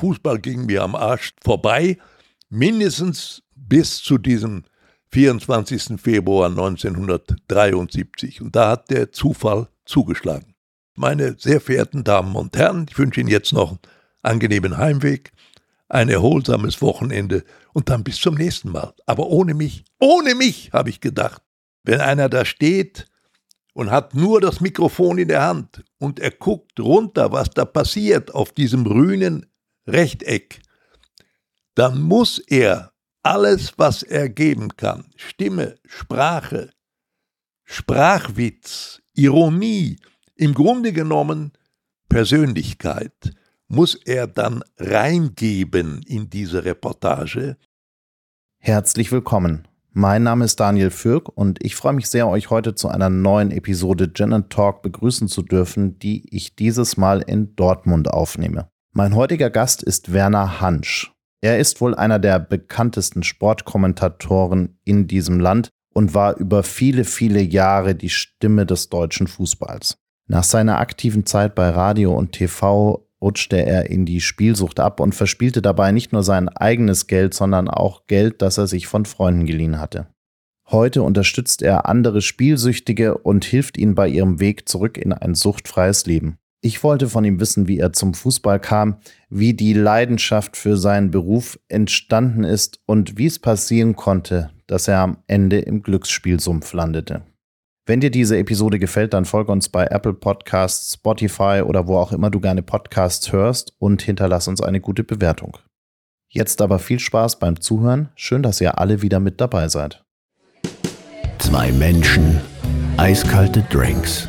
Fußball ging mir am Arsch vorbei, mindestens bis zu diesem 24. Februar 1973. Und da hat der Zufall zugeschlagen. Meine sehr verehrten Damen und Herren, ich wünsche Ihnen jetzt noch einen angenehmen Heimweg, ein erholsames Wochenende und dann bis zum nächsten Mal. Aber ohne mich, ohne mich, habe ich gedacht. Wenn einer da steht und hat nur das Mikrofon in der Hand und er guckt runter, was da passiert auf diesem grünen Rechteck, dann muss er alles, was er geben kann, Stimme, Sprache, Sprachwitz, Ironie, im Grunde genommen Persönlichkeit, muss er dann reingeben in diese Reportage. Herzlich willkommen. Mein Name ist Daniel Fürk und ich freue mich sehr, euch heute zu einer neuen Episode Gin Talk begrüßen zu dürfen, die ich dieses Mal in Dortmund aufnehme. Mein heutiger Gast ist Werner Hansch. Er ist wohl einer der bekanntesten Sportkommentatoren in diesem Land und war über viele, viele Jahre die Stimme des deutschen Fußballs. Nach seiner aktiven Zeit bei Radio und TV rutschte er in die Spielsucht ab und verspielte dabei nicht nur sein eigenes Geld, sondern auch Geld, das er sich von Freunden geliehen hatte. Heute unterstützt er andere Spielsüchtige und hilft ihnen bei ihrem Weg zurück in ein suchtfreies Leben. Ich wollte von ihm wissen, wie er zum Fußball kam, wie die Leidenschaft für seinen Beruf entstanden ist und wie es passieren konnte, dass er am Ende im Glücksspielsumpf landete. Wenn dir diese Episode gefällt, dann folge uns bei Apple Podcasts, Spotify oder wo auch immer du gerne Podcasts hörst und hinterlass uns eine gute Bewertung. Jetzt aber viel Spaß beim Zuhören. Schön, dass ihr alle wieder mit dabei seid. Zwei Menschen, eiskalte Drinks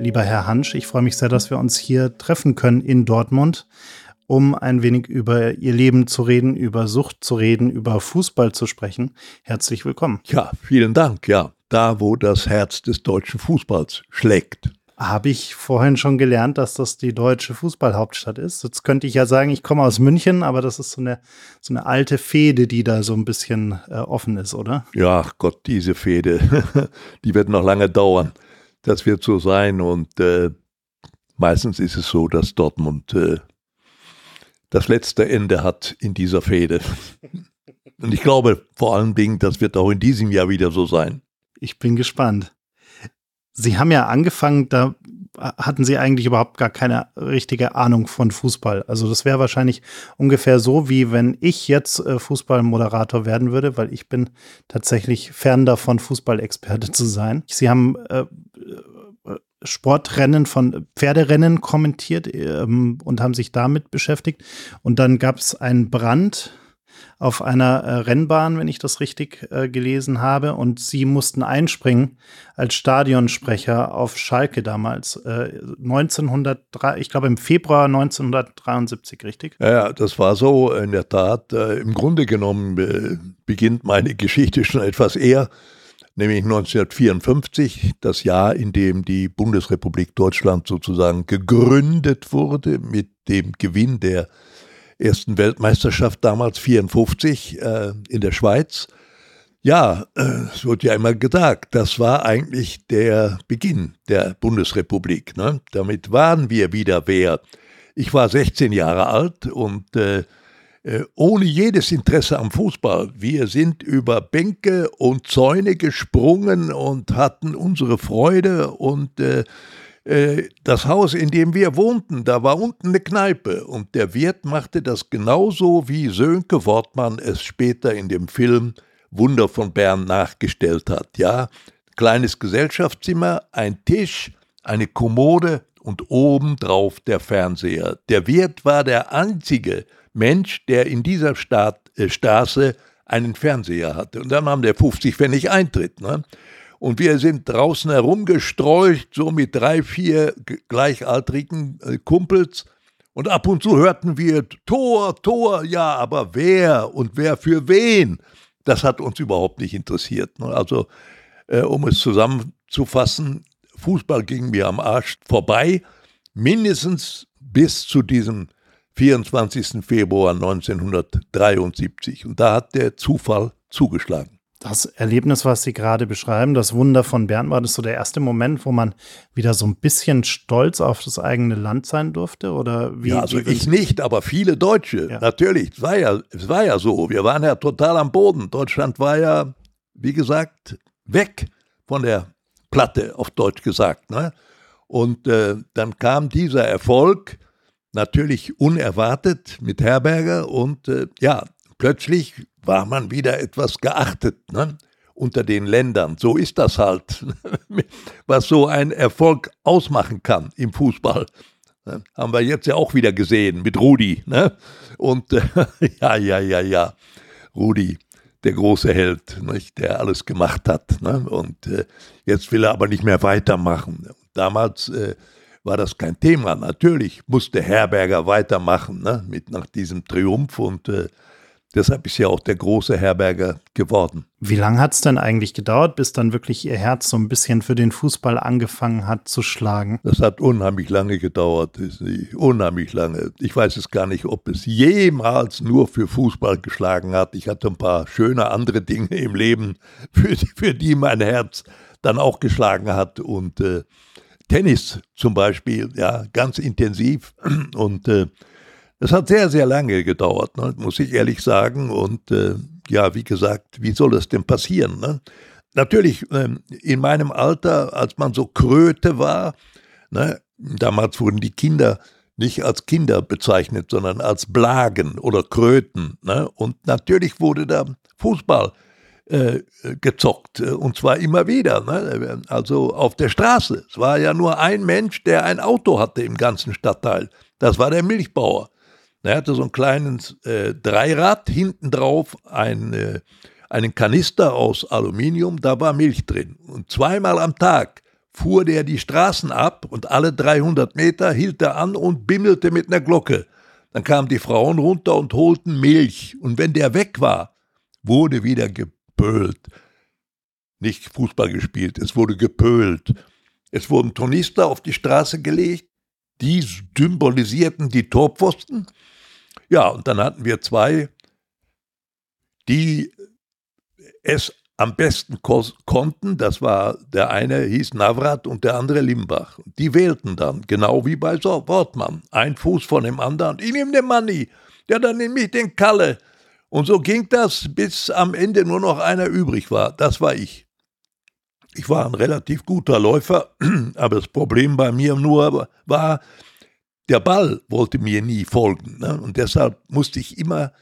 Lieber Herr Hansch, ich freue mich sehr, dass wir uns hier treffen können in Dortmund, um ein wenig über Ihr Leben zu reden, über Sucht zu reden, über Fußball zu sprechen. Herzlich willkommen. Ja, vielen Dank. Ja, da, wo das Herz des deutschen Fußballs schlägt. Habe ich vorhin schon gelernt, dass das die deutsche Fußballhauptstadt ist. Jetzt könnte ich ja sagen, ich komme aus München, aber das ist so eine, so eine alte Fehde, die da so ein bisschen äh, offen ist, oder? Ja, Gott, diese Fehde, die wird noch lange dauern. Das wird so sein und äh, meistens ist es so, dass Dortmund äh, das letzte Ende hat in dieser Fehde. Und ich glaube vor allen Dingen, das wird auch in diesem Jahr wieder so sein. Ich bin gespannt. Sie haben ja angefangen, da hatten Sie eigentlich überhaupt gar keine richtige Ahnung von Fußball. Also das wäre wahrscheinlich ungefähr so, wie wenn ich jetzt äh, Fußballmoderator werden würde, weil ich bin tatsächlich fern davon, Fußballexperte zu sein. Sie haben äh, Sportrennen von Pferderennen kommentiert ähm, und haben sich damit beschäftigt. Und dann gab es einen Brand auf einer äh, Rennbahn, wenn ich das richtig äh, gelesen habe. Und sie mussten einspringen als Stadionsprecher auf Schalke damals. Äh, 1903, ich glaube im Februar 1973, richtig? Ja, das war so in der Tat. Äh, Im Grunde genommen äh, beginnt meine Geschichte schon etwas eher nämlich 1954, das Jahr, in dem die Bundesrepublik Deutschland sozusagen gegründet wurde mit dem Gewinn der ersten Weltmeisterschaft damals 54 äh, in der Schweiz. Ja, äh, es wird ja immer gesagt, das war eigentlich der Beginn der Bundesrepublik. Ne? Damit waren wir wieder wer. Ich war 16 Jahre alt und äh, äh, ohne jedes Interesse am Fußball. Wir sind über Bänke und Zäune gesprungen und hatten unsere Freude und äh, äh, das Haus, in dem wir wohnten, da war unten eine Kneipe und der Wirt machte das genauso, wie Sönke Wortmann es später in dem Film Wunder von Bern nachgestellt hat. Ja, kleines Gesellschaftszimmer, ein Tisch, eine Kommode und obendrauf der Fernseher. Der Wirt war der einzige, Mensch, der in dieser Stadt, äh, Straße einen Fernseher hatte. Und dann haben der 50 Pfennig Eintritt. Ne? Und wir sind draußen herumgestreucht, so mit drei, vier gleichaltrigen äh, Kumpels Und ab und zu hörten wir Tor, Tor, ja, aber wer und wer für wen? Das hat uns überhaupt nicht interessiert. Ne? Also, äh, um es zusammenzufassen, Fußball ging mir am Arsch vorbei, mindestens bis zu diesem 24. Februar 1973. Und da hat der Zufall zugeschlagen. Das Erlebnis, was Sie gerade beschreiben, das Wunder von Bern, war das so der erste Moment, wo man wieder so ein bisschen stolz auf das eigene Land sein durfte? Oder wie, ja, also ich nicht, aber viele Deutsche. Ja. Natürlich, es war, ja, es war ja so. Wir waren ja total am Boden. Deutschland war ja, wie gesagt, weg von der Platte, auf Deutsch gesagt. Ne? Und äh, dann kam dieser Erfolg, natürlich unerwartet mit Herberger und äh, ja, plötzlich war man wieder etwas geachtet ne? unter den Ländern. So ist das halt, was so ein Erfolg ausmachen kann im Fußball. Ne? Haben wir jetzt ja auch wieder gesehen mit Rudi. Ne? Und äh, ja, ja, ja, ja, Rudi, der große Held, nicht? der alles gemacht hat. Ne? Und äh, jetzt will er aber nicht mehr weitermachen. Damals äh, war das kein Thema. Natürlich musste Herberger weitermachen ne? mit nach diesem Triumph und äh, Deshalb ist ja auch der große Herberger geworden. Wie lange hat es denn eigentlich gedauert, bis dann wirklich Ihr Herz so ein bisschen für den Fußball angefangen hat zu schlagen? Das hat unheimlich lange gedauert, unheimlich lange. Ich weiß es gar nicht, ob es jemals nur für Fußball geschlagen hat. Ich hatte ein paar schöne andere Dinge im Leben, für, für die mein Herz dann auch geschlagen hat. Und äh, Tennis zum Beispiel, ja, ganz intensiv. Und äh, es hat sehr, sehr lange gedauert, ne, muss ich ehrlich sagen. Und äh, ja, wie gesagt, wie soll das denn passieren? Ne? Natürlich, ähm, in meinem Alter, als man so Kröte war, ne, damals wurden die Kinder nicht als Kinder bezeichnet, sondern als Blagen oder Kröten. Ne? Und natürlich wurde da Fußball äh, gezockt, äh, und zwar immer wieder. Ne? Also auf der Straße. Es war ja nur ein Mensch, der ein Auto hatte im ganzen Stadtteil. Das war der Milchbauer. Er hatte so ein kleines äh, Dreirad, hinten drauf ein, äh, einen Kanister aus Aluminium, da war Milch drin. Und zweimal am Tag fuhr der die Straßen ab und alle 300 Meter hielt er an und bimmelte mit einer Glocke. Dann kamen die Frauen runter und holten Milch. Und wenn der weg war, wurde wieder gepölt. Nicht Fußball gespielt, es wurde gepölt. Es wurden Tornister auf die Straße gelegt, die symbolisierten die Torpfosten ja, und dann hatten wir zwei, die es am besten konnten. Das war der eine hieß Navrat und der andere Limbach. Die wählten dann, genau wie bei so Wortmann, ein Fuß von dem anderen. Ich nehme den Manni, ja, dann nehme ich den Kalle. Und so ging das, bis am Ende nur noch einer übrig war. Das war ich. Ich war ein relativ guter Läufer, aber das Problem bei mir nur war, der Ball wollte mir nie folgen. Ne? Und deshalb musste ich immer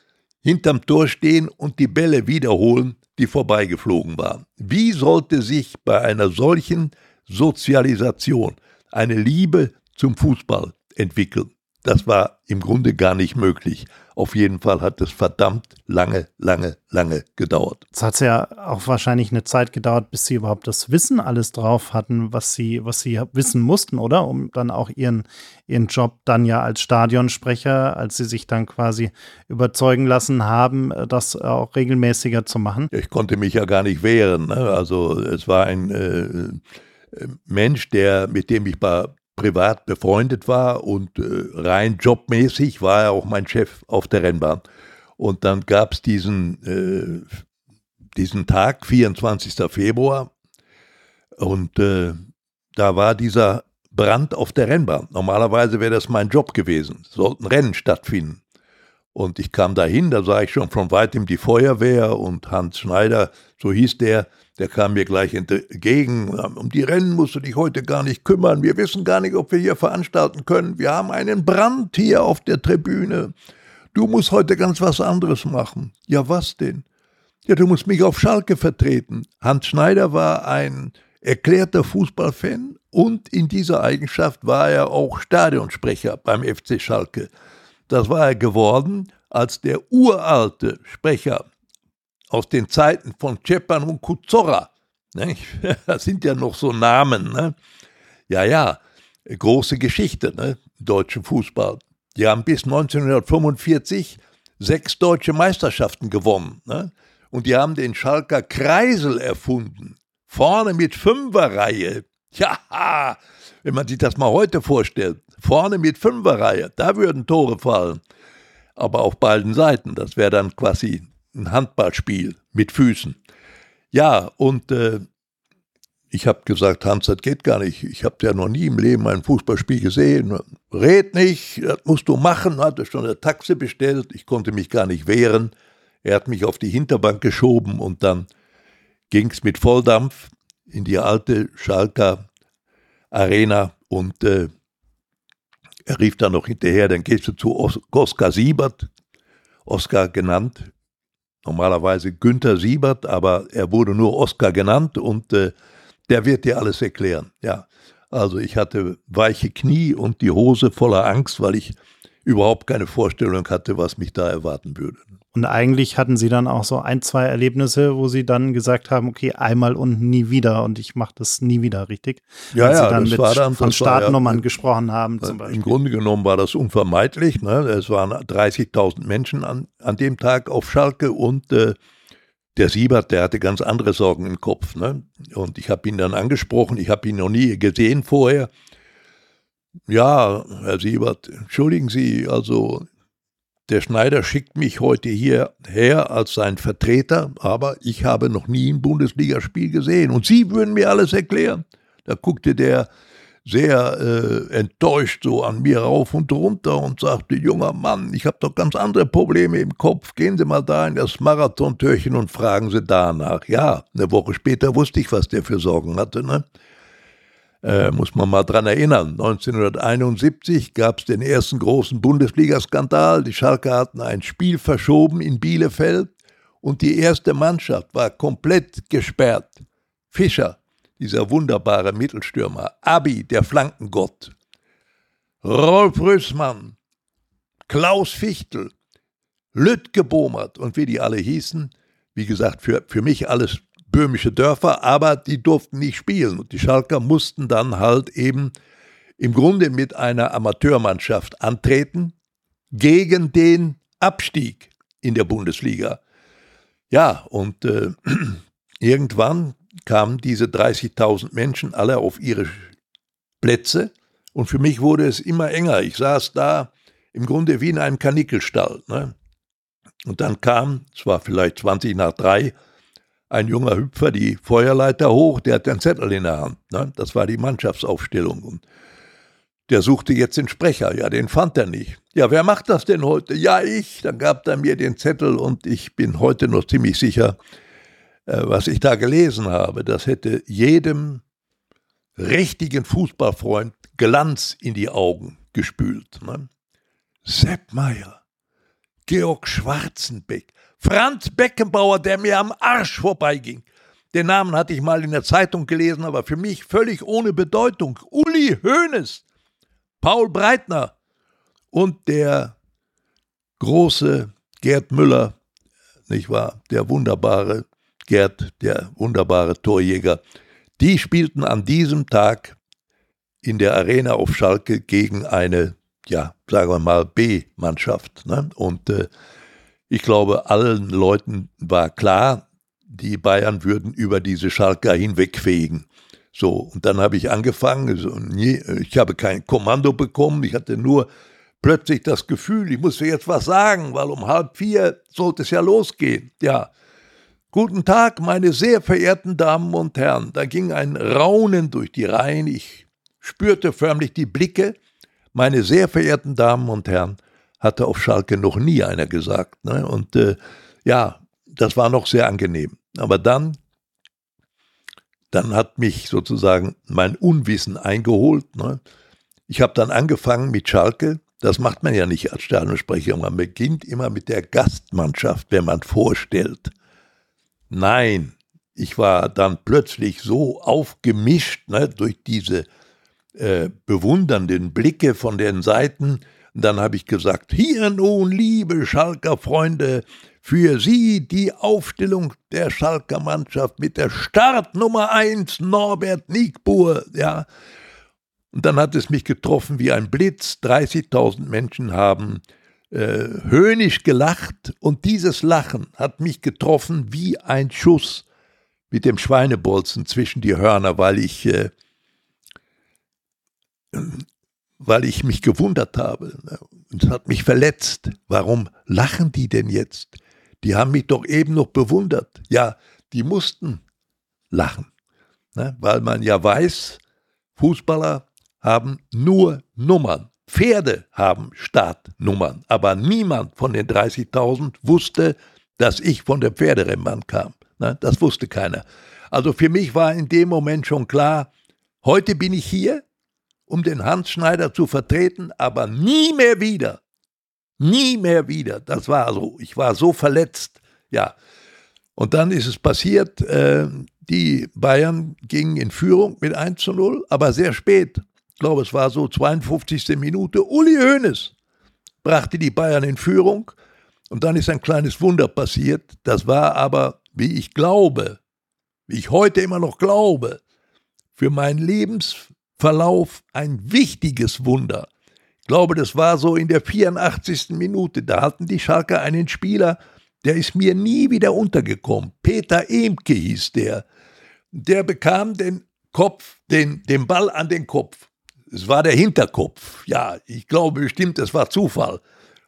hinterm Tor stehen und die Bälle wiederholen, die vorbeigeflogen waren. Wie sollte sich bei einer solchen Sozialisation eine Liebe zum Fußball entwickeln? Das war im Grunde gar nicht möglich. Auf jeden Fall hat es verdammt lange, lange, lange gedauert. Es hat ja auch wahrscheinlich eine Zeit gedauert, bis Sie überhaupt das Wissen alles drauf hatten, was Sie, was Sie wissen mussten, oder? Um dann auch Ihren, Ihren Job dann ja als Stadionsprecher, als Sie sich dann quasi überzeugen lassen haben, das auch regelmäßiger zu machen. Ich konnte mich ja gar nicht wehren. Ne? Also es war ein äh, Mensch, der, mit dem ich bei privat befreundet war und äh, rein jobmäßig war er auch mein Chef auf der Rennbahn. Und dann gab es diesen, äh, diesen Tag, 24. Februar, und äh, da war dieser Brand auf der Rennbahn. Normalerweise wäre das mein Job gewesen. Es sollten Rennen stattfinden. Und ich kam dahin, da sah ich schon von weitem die Feuerwehr und Hans Schneider, so hieß der, der kam mir gleich entgegen. Um die Rennen musst du dich heute gar nicht kümmern. Wir wissen gar nicht, ob wir hier veranstalten können. Wir haben einen Brand hier auf der Tribüne. Du musst heute ganz was anderes machen. Ja, was denn? Ja, du musst mich auf Schalke vertreten. Hans Schneider war ein erklärter Fußballfan und in dieser Eigenschaft war er auch Stadionsprecher beim FC Schalke. Das war er geworden, als der uralte Sprecher aus den Zeiten von Cepan und Kuzorra. Ne? Das sind ja noch so Namen. Ne? Ja, ja, große Geschichte, ne? deutschen Fußball. Die haben bis 1945 sechs deutsche Meisterschaften gewonnen. Ne? Und die haben den Schalker Kreisel erfunden. Vorne mit Fünferreihe. Ja, wenn man sich das mal heute vorstellt. Vorne mit Fünferreihe, da würden Tore fallen. Aber auf beiden Seiten. Das wäre dann quasi ein Handballspiel mit Füßen. Ja, und äh, ich habe gesagt, Hans, das geht gar nicht. Ich habe ja noch nie im Leben ein Fußballspiel gesehen. Red nicht, das musst du machen. Hatte schon eine Taxe bestellt. Ich konnte mich gar nicht wehren. Er hat mich auf die Hinterbank geschoben und dann ging es mit Volldampf in die alte Schalker Arena und äh, er rief dann noch hinterher, dann gehst du zu Os Oskar Siebert, Oskar genannt, normalerweise Günther Siebert, aber er wurde nur Oskar genannt und äh, der wird dir alles erklären. Ja, also ich hatte weiche Knie und die Hose voller Angst, weil ich überhaupt keine Vorstellung hatte, was mich da erwarten würde. Und eigentlich hatten sie dann auch so ein, zwei Erlebnisse, wo sie dann gesagt haben, okay, einmal und nie wieder und ich mache das nie wieder, richtig? Ja, Als ja, sie dann das mit war dann, von Startnummern ja, gesprochen haben zum Beispiel. Im Grunde genommen war das unvermeidlich. Ne? Es waren 30.000 Menschen an, an dem Tag auf Schalke und äh, der Siebert, der hatte ganz andere Sorgen im Kopf. Ne? Und ich habe ihn dann angesprochen, ich habe ihn noch nie gesehen vorher. Ja, Herr Siebert, entschuldigen Sie, also der Schneider schickt mich heute hierher als sein Vertreter, aber ich habe noch nie ein Bundesligaspiel gesehen. Und Sie würden mir alles erklären. Da guckte der sehr äh, enttäuscht so an mir rauf und runter und sagte, junger Mann, ich habe doch ganz andere Probleme im Kopf. Gehen Sie mal da in das Marathontürchen und fragen Sie danach. Ja, eine Woche später wusste ich, was der für Sorgen hatte. Ne? Äh, muss man mal dran erinnern. 1971 gab es den ersten großen Bundesligaskandal. Die Schalke hatten ein Spiel verschoben in Bielefeld und die erste Mannschaft war komplett gesperrt. Fischer, dieser wunderbare Mittelstürmer, Abi, der Flankengott, Rolf Rüssmann, Klaus Fichtel, Lütke Bomert und wie die alle hießen, wie gesagt, für, für mich alles böhmische Dörfer, aber die durften nicht spielen. Und die Schalker mussten dann halt eben im Grunde mit einer Amateurmannschaft antreten gegen den Abstieg in der Bundesliga. Ja, und äh, irgendwann kamen diese 30.000 Menschen alle auf ihre Plätze und für mich wurde es immer enger. Ich saß da im Grunde wie in einem Kanickelstall. Ne? Und dann kam, es war vielleicht 20 nach drei, ein junger Hüpfer die Feuerleiter hoch, der hat den Zettel in der Hand. Ne? Das war die Mannschaftsaufstellung. Und der suchte jetzt den Sprecher. Ja, den fand er nicht. Ja, wer macht das denn heute? Ja, ich. Dann gab er mir den Zettel und ich bin heute noch ziemlich sicher, äh, was ich da gelesen habe. Das hätte jedem richtigen Fußballfreund Glanz in die Augen gespült. Ne? Sepp Meier, Georg Schwarzenbeck, Franz Beckenbauer, der mir am Arsch vorbeiging. Den Namen hatte ich mal in der Zeitung gelesen, aber für mich völlig ohne Bedeutung. Uli Hoeneß, Paul Breitner und der große Gerd Müller, nicht wahr? Der wunderbare Gerd, der wunderbare Torjäger. Die spielten an diesem Tag in der Arena auf Schalke gegen eine, ja, sagen wir mal, B-Mannschaft. Ne? Und äh, ich glaube, allen Leuten war klar, die Bayern würden über diese Schalker hinwegfegen. So, und dann habe ich angefangen, ich habe kein Kommando bekommen, ich hatte nur plötzlich das Gefühl, ich muss jetzt was sagen, weil um halb vier sollte es ja losgehen. Ja, guten Tag, meine sehr verehrten Damen und Herren. Da ging ein Raunen durch die Reihen, ich spürte förmlich die Blicke. Meine sehr verehrten Damen und Herren, hatte auf Schalke noch nie einer gesagt. Ne? Und äh, ja, das war noch sehr angenehm. Aber dann, dann hat mich sozusagen mein Unwissen eingeholt. Ne? Ich habe dann angefangen mit Schalke. Das macht man ja nicht als Stadionsprecher. Man beginnt immer mit der Gastmannschaft, wenn man vorstellt. Nein, ich war dann plötzlich so aufgemischt ne, durch diese äh, bewundernden Blicke von den Seiten, dann habe ich gesagt, hier nun, liebe Schalker Freunde, für Sie die Aufstellung der Schalker Mannschaft mit der Startnummer 1 Norbert Niegbur, ja. Und dann hat es mich getroffen wie ein Blitz. 30.000 Menschen haben äh, höhnisch gelacht und dieses Lachen hat mich getroffen wie ein Schuss mit dem Schweinebolzen zwischen die Hörner, weil ich, äh, weil ich mich gewundert habe. Und es hat mich verletzt. Warum lachen die denn jetzt? Die haben mich doch eben noch bewundert. Ja, die mussten lachen, ne? weil man ja weiß, Fußballer haben nur Nummern. Pferde haben Startnummern, aber niemand von den 30.000 wusste, dass ich von der Pferderennbahn kam. Ne? Das wusste keiner. Also für mich war in dem Moment schon klar, heute bin ich hier, um den Hans Schneider zu vertreten, aber nie mehr wieder. Nie mehr wieder. Das war so. Ich war so verletzt. Ja. Und dann ist es passiert, äh, die Bayern gingen in Führung mit 1 zu 0, aber sehr spät ich glaube, es war so 52. Minute, Uli Hoeneß brachte die Bayern in Führung und dann ist ein kleines Wunder passiert. Das war aber, wie ich glaube, wie ich heute immer noch glaube, für meinen Lebensverlauf ein wichtiges Wunder. Ich glaube, das war so in der 84. Minute. Da hatten die Schalker einen Spieler, der ist mir nie wieder untergekommen. Peter Emke hieß der. Der bekam den Kopf, den, den Ball an den Kopf. Es war der Hinterkopf. Ja, ich glaube bestimmt, es war Zufall.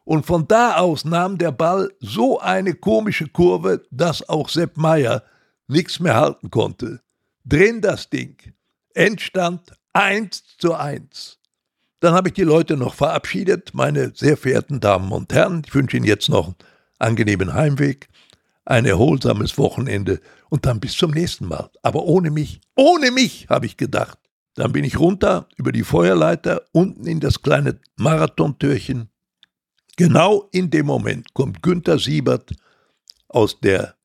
Und von da aus nahm der Ball so eine komische Kurve, dass auch Sepp Meier nichts mehr halten konnte. Drin das Ding. Endstand 1 zu 1. Dann habe ich die Leute noch verabschiedet, meine sehr verehrten Damen und Herren. Ich wünsche Ihnen jetzt noch einen angenehmen Heimweg, ein erholsames Wochenende und dann bis zum nächsten Mal. Aber ohne mich, ohne mich, habe ich gedacht. Dann bin ich runter über die Feuerleiter, unten in das kleine Marathontürchen. Genau in dem Moment kommt Günther Siebert aus der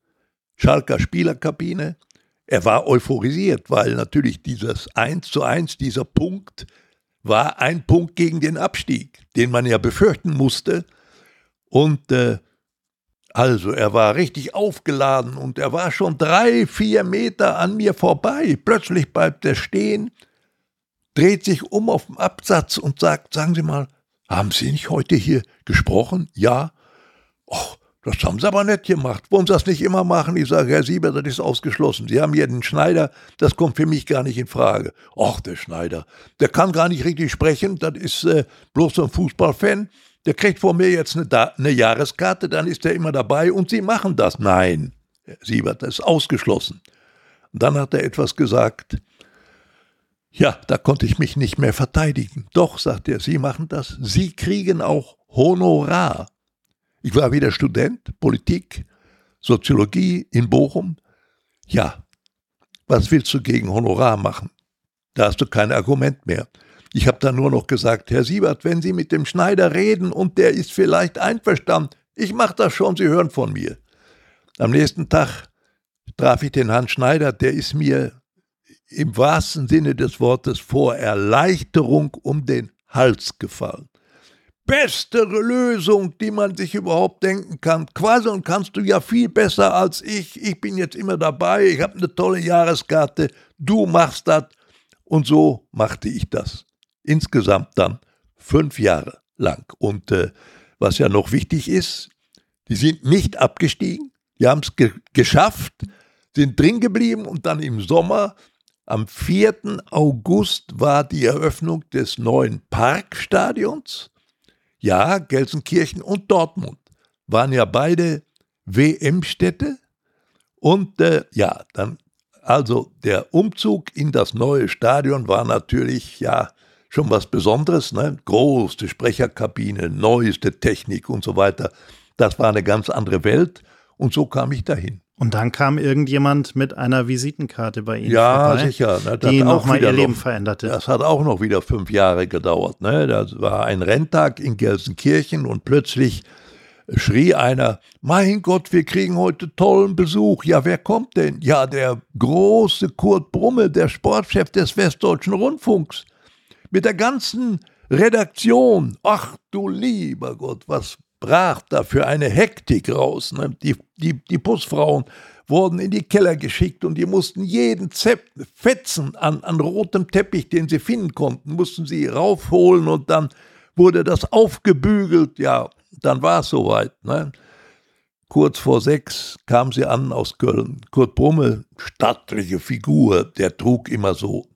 Schalker Spielerkabine. Er war euphorisiert, weil natürlich dieses 1 zu 1, dieser Punkt, war ein Punkt gegen den Abstieg, den man ja befürchten musste. Und äh, also, er war richtig aufgeladen und er war schon drei, vier Meter an mir vorbei. Plötzlich bleibt er stehen dreht sich um auf dem Absatz und sagt, sagen Sie mal, haben Sie nicht heute hier gesprochen? Ja. Och, das haben Sie aber nicht gemacht. Wollen Sie das nicht immer machen? Ich sage, Herr Sieber, das ist ausgeschlossen. Sie haben hier den Schneider, das kommt für mich gar nicht in Frage. Och, der Schneider, der kann gar nicht richtig sprechen, das ist äh, bloß so ein Fußballfan. Der kriegt von mir jetzt eine, eine Jahreskarte, dann ist er immer dabei und Sie machen das. Nein, Herr Siebert, das ist ausgeschlossen. Und dann hat er etwas gesagt, ja, da konnte ich mich nicht mehr verteidigen. Doch, sagt er, Sie machen das. Sie kriegen auch Honorar. Ich war wieder Student, Politik, Soziologie in Bochum. Ja, was willst du gegen Honorar machen? Da hast du kein Argument mehr. Ich habe dann nur noch gesagt, Herr Siebert, wenn Sie mit dem Schneider reden und der ist vielleicht einverstanden, ich mache das schon, Sie hören von mir. Am nächsten Tag traf ich den Herrn Schneider, der ist mir im wahrsten Sinne des Wortes vor Erleichterung um den Hals gefallen. Bestere Lösung, die man sich überhaupt denken kann. Quasi und kannst du ja viel besser als ich. Ich bin jetzt immer dabei, ich habe eine tolle Jahreskarte, du machst das. Und so machte ich das. Insgesamt dann fünf Jahre lang. Und äh, was ja noch wichtig ist, die sind nicht abgestiegen, die haben es ge geschafft, sind drin geblieben und dann im Sommer am 4. August war die Eröffnung des neuen Parkstadions. Ja, Gelsenkirchen und Dortmund waren ja beide WM-Städte. Und äh, ja, dann, also der Umzug in das neue Stadion war natürlich, ja, schon was Besonderes. Ne? Große Sprecherkabine, neueste Technik und so weiter. Das war eine ganz andere Welt. Und so kam ich dahin. Und dann kam irgendjemand mit einer Visitenkarte bei Ihnen ja, vorbei, sicher, ne, die nochmal ihr Leben noch, veränderte. Das hat auch noch wieder fünf Jahre gedauert. Ne? Das war ein Renntag in Gelsenkirchen und plötzlich schrie einer, mein Gott, wir kriegen heute tollen Besuch. Ja, wer kommt denn? Ja, der große Kurt Brumme, der Sportchef des Westdeutschen Rundfunks. Mit der ganzen Redaktion. Ach du lieber Gott, was brach dafür eine Hektik raus. Ne? Die, die, die Busfrauen wurden in die Keller geschickt und die mussten jeden Zepp, Fetzen an, an rotem Teppich, den sie finden konnten, mussten sie raufholen und dann wurde das aufgebügelt. Ja, dann war es soweit. Ne? Kurz vor sechs kam sie an aus Köln. Kurt Brumme, stattliche Figur, der trug immer so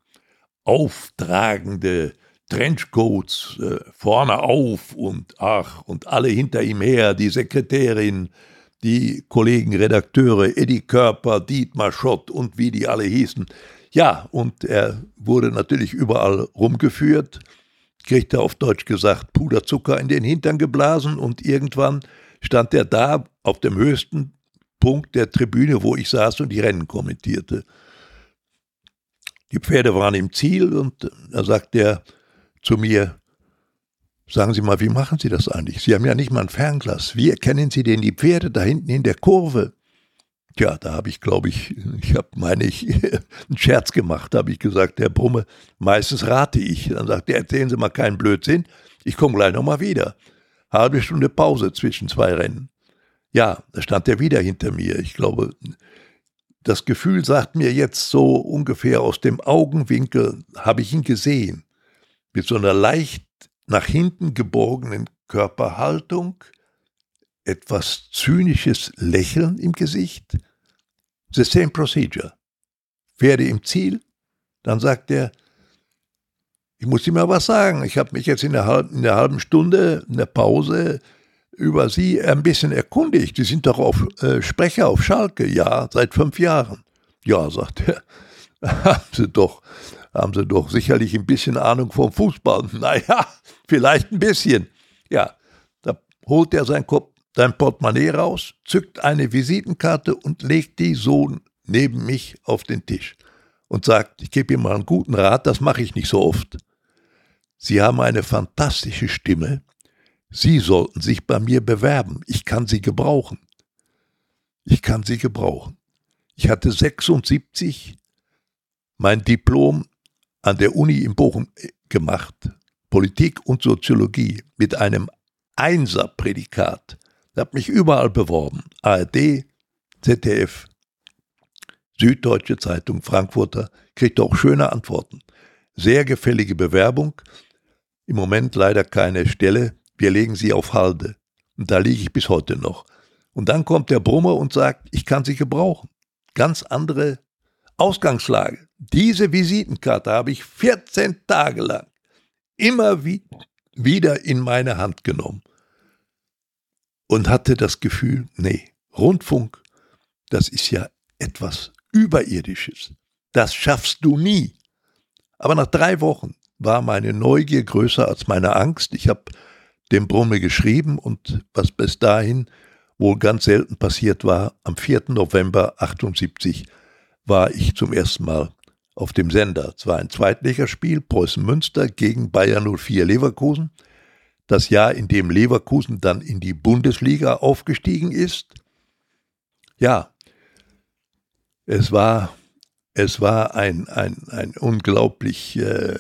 auftragende Trenchcoats äh, vorne auf und ach, und alle hinter ihm her, die Sekretärin, die Kollegen Redakteure, Eddie Körper, Dietmar Schott und wie die alle hießen. Ja, und er wurde natürlich überall rumgeführt, kriegte auf Deutsch gesagt Puderzucker in den Hintern geblasen und irgendwann stand er da auf dem höchsten Punkt der Tribüne, wo ich saß und die Rennen kommentierte. Die Pferde waren im Ziel und da sagt er zu mir, sagen Sie mal, wie machen Sie das eigentlich? Sie haben ja nicht mal ein Fernglas. Wie erkennen Sie denn die Pferde da hinten in der Kurve? Tja, da habe ich, glaube ich, ich habe, meine ich, einen Scherz gemacht, habe ich gesagt, Herr Brumme, meistens rate ich. Dann sagt er, erzählen Sie mal keinen Blödsinn, ich komme gleich nochmal wieder. Halbe Stunde Pause zwischen zwei Rennen. Ja, da stand er wieder hinter mir. Ich glaube, das Gefühl sagt mir jetzt so ungefähr aus dem Augenwinkel, habe ich ihn gesehen, mit so einer leicht nach hinten geborgenen Körperhaltung, etwas zynisches Lächeln im Gesicht. The same procedure. Werde im Ziel, dann sagt er, ich muss dir mal was sagen. Ich habe mich jetzt in der, halben, in der halben Stunde, in der Pause, über Sie ein bisschen erkundigt. Sie sind doch auf äh, Sprecher auf Schalke, ja, seit fünf Jahren. Ja, sagt er, haben Sie doch, haben Sie doch sicherlich ein bisschen Ahnung vom Fußball. Naja, vielleicht ein bisschen. Ja, da holt er sein, sein Portemonnaie raus, zückt eine Visitenkarte und legt die so neben mich auf den Tisch und sagt, ich gebe Ihnen mal einen guten Rat, das mache ich nicht so oft. Sie haben eine fantastische Stimme. Sie sollten sich bei mir bewerben. Ich kann Sie gebrauchen. Ich kann Sie gebrauchen. Ich hatte 76 mein Diplom an der Uni in Bochum äh, gemacht, Politik und Soziologie mit einem Einser-Prädikat. Ich habe mich überall beworben. ARD, ZDF, Süddeutsche Zeitung, Frankfurter, kriegte auch schöne Antworten. Sehr gefällige Bewerbung. Im Moment leider keine Stelle. Wir legen sie auf Halde. Und da liege ich bis heute noch. Und dann kommt der Brummer und sagt, ich kann sie gebrauchen. Ganz andere Ausgangslage. Diese Visitenkarte habe ich 14 Tage lang immer wie, wieder in meine Hand genommen und hatte das Gefühl, nee, Rundfunk, das ist ja etwas Überirdisches. Das schaffst du nie. Aber nach drei Wochen war meine Neugier größer als meine Angst. Ich habe dem Brumme geschrieben und was bis dahin wohl ganz selten passiert war, am 4. November 78 war ich zum ersten Mal auf dem Sender. Es war ein Zweitligaspiel, Preußen Münster gegen Bayern 04 Leverkusen. Das Jahr, in dem Leverkusen dann in die Bundesliga aufgestiegen ist. Ja, es war, es war ein, ein, ein unglaublich äh,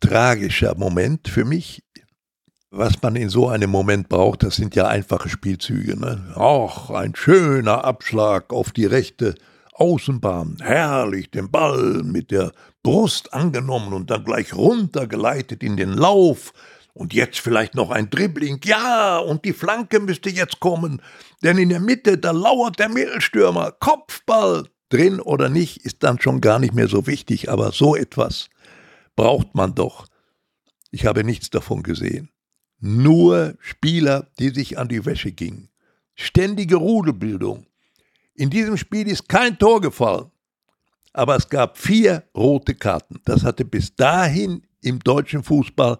tragischer Moment für mich. Was man in so einem Moment braucht, das sind ja einfache Spielzüge. Ne? Ach, ein schöner Abschlag auf die rechte Außenbahn. Herrlich, den Ball mit der Brust angenommen und dann gleich runtergeleitet in den Lauf. Und jetzt vielleicht noch ein Dribbling. Ja, und die Flanke müsste jetzt kommen. Denn in der Mitte, da lauert der Mittelstürmer. Kopfball. Drin oder nicht, ist dann schon gar nicht mehr so wichtig. Aber so etwas braucht man doch. Ich habe nichts davon gesehen. Nur Spieler, die sich an die Wäsche gingen. Ständige Rudelbildung. In diesem Spiel ist kein Tor gefallen. Aber es gab vier rote Karten. Das hatte bis dahin im deutschen Fußball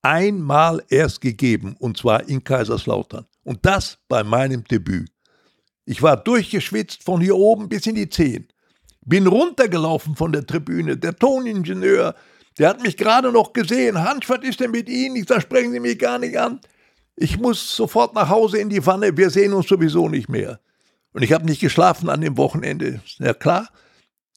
einmal erst gegeben, und zwar in Kaiserslautern. Und das bei meinem Debüt. Ich war durchgeschwitzt von hier oben bis in die Zehen. Bin runtergelaufen von der Tribüne. Der Toningenieur, der hat mich gerade noch gesehen. Hans, was ist denn mit Ihnen? Ich sage, sprechen Sie mich gar nicht an. Ich muss sofort nach Hause in die Wanne. Wir sehen uns sowieso nicht mehr. Und ich habe nicht geschlafen an dem Wochenende. Ja klar,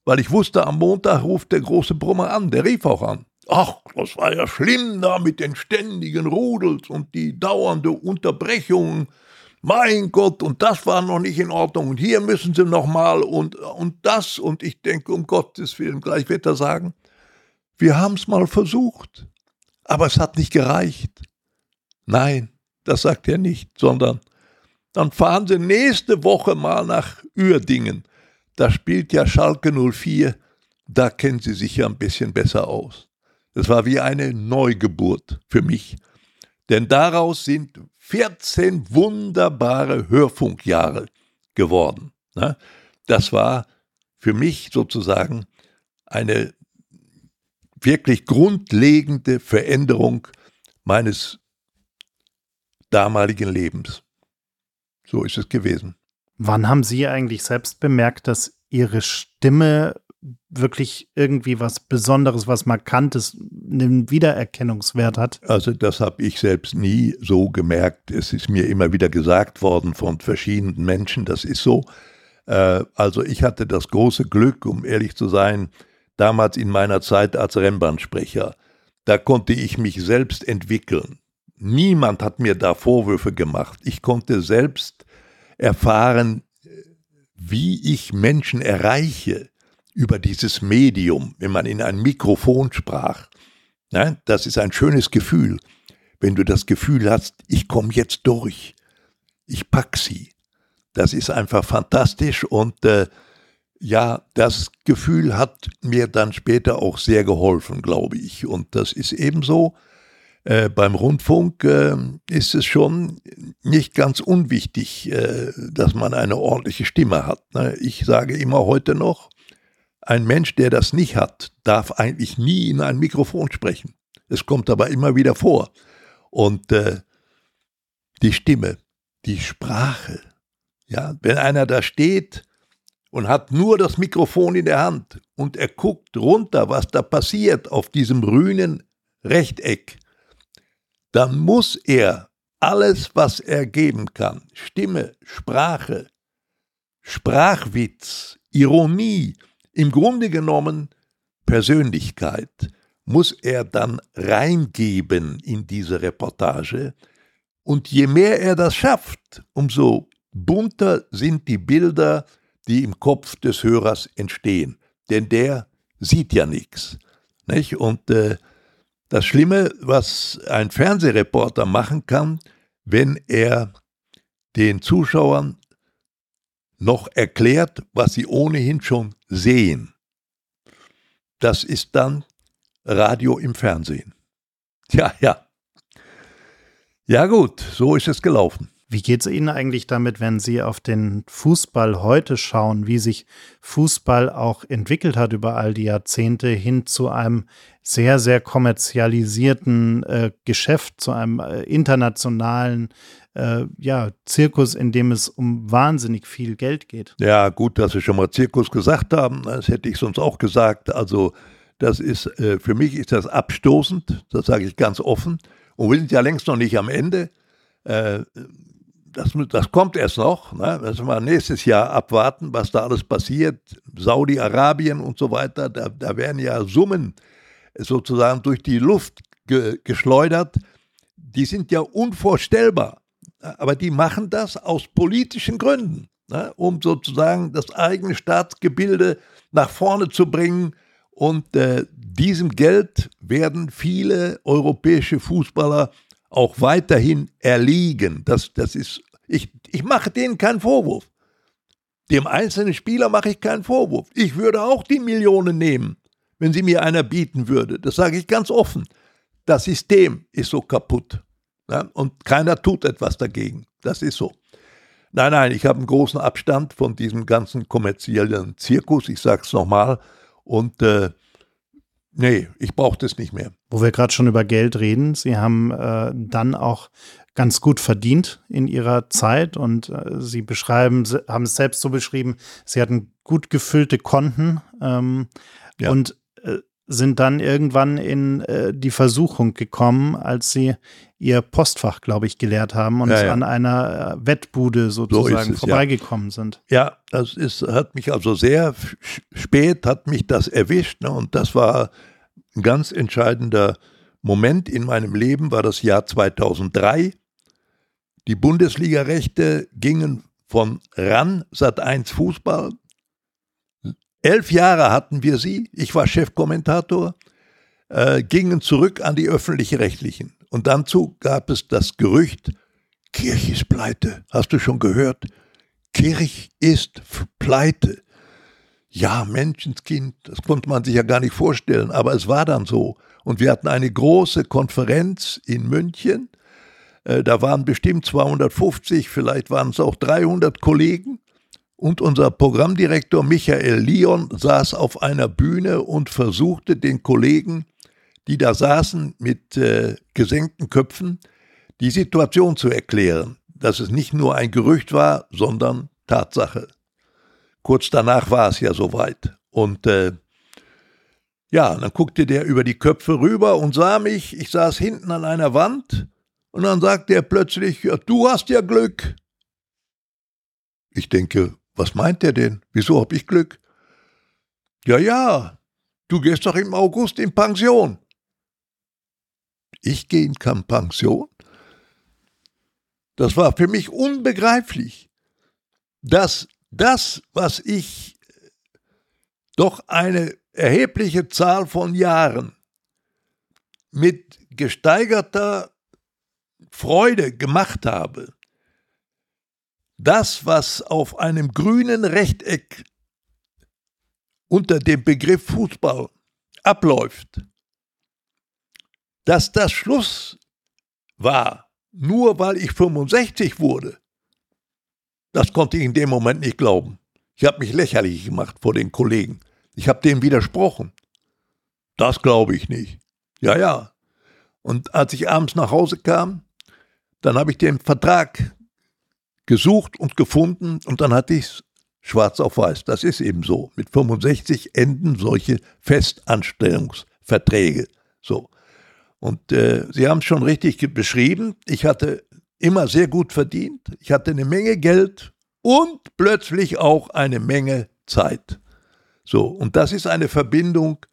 weil ich wusste, am Montag ruft der große Brummer an. Der rief auch an. Ach, das war ja schlimm da mit den ständigen Rudels und die dauernde Unterbrechung. Mein Gott, und das war noch nicht in Ordnung. Und hier müssen sie nochmal und, und das. Und ich denke, um Gottes Willen, gleich wird er sagen, wir haben es mal versucht, aber es hat nicht gereicht. Nein, das sagt er nicht, sondern dann fahren sie nächste Woche mal nach Uerdingen. Da spielt ja Schalke 04, da kennen sie sich ja ein bisschen besser aus. Das war wie eine Neugeburt für mich. Denn daraus sind 14 wunderbare Hörfunkjahre geworden. Ne? Das war für mich sozusagen eine wirklich grundlegende Veränderung meines damaligen Lebens. So ist es gewesen. Wann haben Sie eigentlich selbst bemerkt, dass Ihre Stimme wirklich irgendwie was Besonderes, was Markantes, einen Wiedererkennungswert hat? Also das habe ich selbst nie so gemerkt. Es ist mir immer wieder gesagt worden von verschiedenen Menschen, das ist so. Äh, also ich hatte das große Glück, um ehrlich zu sein, damals in meiner Zeit als Rembrandtsprecher. Da konnte ich mich selbst entwickeln. Niemand hat mir da Vorwürfe gemacht. Ich konnte selbst erfahren, wie ich Menschen erreiche über dieses Medium, wenn man in ein Mikrofon sprach. Ja, das ist ein schönes Gefühl, wenn du das Gefühl hast, ich komme jetzt durch, ich pack sie. Das ist einfach fantastisch und äh, ja, das Gefühl hat mir dann später auch sehr geholfen, glaube ich. Und das ist ebenso äh, beim Rundfunk äh, ist es schon nicht ganz unwichtig, äh, dass man eine ordentliche Stimme hat. Ne? Ich sage immer heute noch, ein Mensch, der das nicht hat, darf eigentlich nie in ein Mikrofon sprechen. Es kommt aber immer wieder vor. Und äh, die Stimme, die Sprache, ja, wenn einer da steht und hat nur das Mikrofon in der Hand und er guckt runter, was da passiert auf diesem grünen Rechteck, dann muss er alles, was er geben kann, Stimme, Sprache, Sprachwitz, Ironie, im Grunde genommen Persönlichkeit muss er dann reingeben in diese Reportage. Und je mehr er das schafft, umso bunter sind die Bilder, die im Kopf des Hörers entstehen. Denn der sieht ja nichts. Und äh, das Schlimme, was ein Fernsehreporter machen kann, wenn er den Zuschauern noch erklärt, was sie ohnehin schon sehen. Das ist dann Radio im Fernsehen. Ja, ja. Ja gut, so ist es gelaufen. Wie geht es Ihnen eigentlich damit, wenn Sie auf den Fußball heute schauen, wie sich Fußball auch entwickelt hat über all die Jahrzehnte hin zu einem sehr, sehr kommerzialisierten äh, Geschäft, zu einem äh, internationalen äh, ja, Zirkus, in dem es um wahnsinnig viel Geld geht. Ja, gut, dass Sie schon mal Zirkus gesagt haben. Das hätte ich sonst auch gesagt. Also, das ist, äh, für mich ist das abstoßend. Das sage ich ganz offen. Und wir sind ja längst noch nicht am Ende. Äh, das, das kommt erst noch. Ne? Müssen wir nächstes Jahr abwarten, was da alles passiert. Saudi-Arabien und so weiter. Da, da werden ja Summen sozusagen durch die Luft ge geschleudert. Die sind ja unvorstellbar aber die machen das aus politischen Gründen, ne, um sozusagen das eigene Staatsgebilde nach vorne zu bringen. Und äh, diesem Geld werden viele europäische Fußballer auch weiterhin erliegen. Das, das ist, ich, ich mache denen keinen Vorwurf. Dem einzelnen Spieler mache ich keinen Vorwurf. Ich würde auch die Millionen nehmen, wenn sie mir einer bieten würde. Das sage ich ganz offen. Das System ist so kaputt. Ja, und keiner tut etwas dagegen. Das ist so. Nein, nein, ich habe einen großen Abstand von diesem ganzen kommerziellen Zirkus, ich sage es nochmal. Und äh, nee, ich brauche das nicht mehr. Wo wir gerade schon über Geld reden, Sie haben äh, dann auch ganz gut verdient in Ihrer Zeit und äh, Sie beschreiben, haben es selbst so beschrieben, Sie hatten gut gefüllte Konten ähm, ja. und äh, sind dann irgendwann in äh, die Versuchung gekommen, als sie ihr Postfach, glaube ich, gelehrt haben und ja, ja. an einer äh, Wettbude sozusagen so es, vorbeigekommen ja. sind. Ja, das ist, hat mich also sehr spät, hat mich das erwischt ne, und das war ein ganz entscheidender Moment in meinem Leben war das Jahr 2003. Die Bundesligarechte gingen von RAN Sat1 Fußball. Elf Jahre hatten wir sie, ich war Chefkommentator, äh, gingen zurück an die öffentlich-rechtlichen. Und dazu gab es das Gerücht, Kirch ist pleite. Hast du schon gehört? Kirch ist pleite. Ja, Menschenskind, das konnte man sich ja gar nicht vorstellen, aber es war dann so. Und wir hatten eine große Konferenz in München. Äh, da waren bestimmt 250, vielleicht waren es auch 300 Kollegen. Und unser Programmdirektor Michael Lyon saß auf einer Bühne und versuchte den Kollegen, die da saßen mit äh, gesenkten Köpfen, die Situation zu erklären, dass es nicht nur ein Gerücht war, sondern Tatsache. Kurz danach war es ja soweit. Und äh, ja, dann guckte der über die Köpfe rüber und sah mich. Ich saß hinten an einer Wand und dann sagte er plötzlich, ja, du hast ja Glück. Ich denke, was meint er denn? Wieso hab ich Glück? Ja, ja, du gehst doch im August in Pension. Ich gehe in Pension? Das war für mich unbegreiflich, dass das, was ich doch eine erhebliche Zahl von Jahren mit gesteigerter Freude gemacht habe, das, was auf einem grünen Rechteck unter dem Begriff Fußball abläuft, dass das Schluss war, nur weil ich 65 wurde, das konnte ich in dem Moment nicht glauben. Ich habe mich lächerlich gemacht vor den Kollegen. Ich habe denen widersprochen. Das glaube ich nicht. Ja, ja. Und als ich abends nach Hause kam, dann habe ich den Vertrag gesucht und gefunden und dann hatte ich es schwarz auf weiß. Das ist eben so. Mit 65 enden solche Festanstellungsverträge. So. Und äh, Sie haben es schon richtig beschrieben. Ich hatte immer sehr gut verdient. Ich hatte eine Menge Geld und plötzlich auch eine Menge Zeit. So, und das ist eine Verbindung,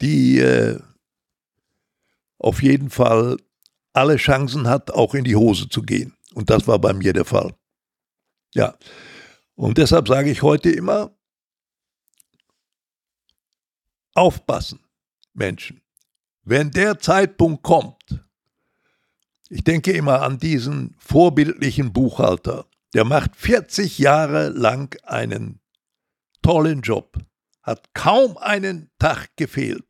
die äh, auf jeden Fall alle Chancen hat, auch in die Hose zu gehen. Und das war bei mir der Fall. Ja, und deshalb sage ich heute immer, aufpassen, Menschen. Wenn der Zeitpunkt kommt, ich denke immer an diesen vorbildlichen Buchhalter, der macht 40 Jahre lang einen tollen Job, hat kaum einen Tag gefehlt.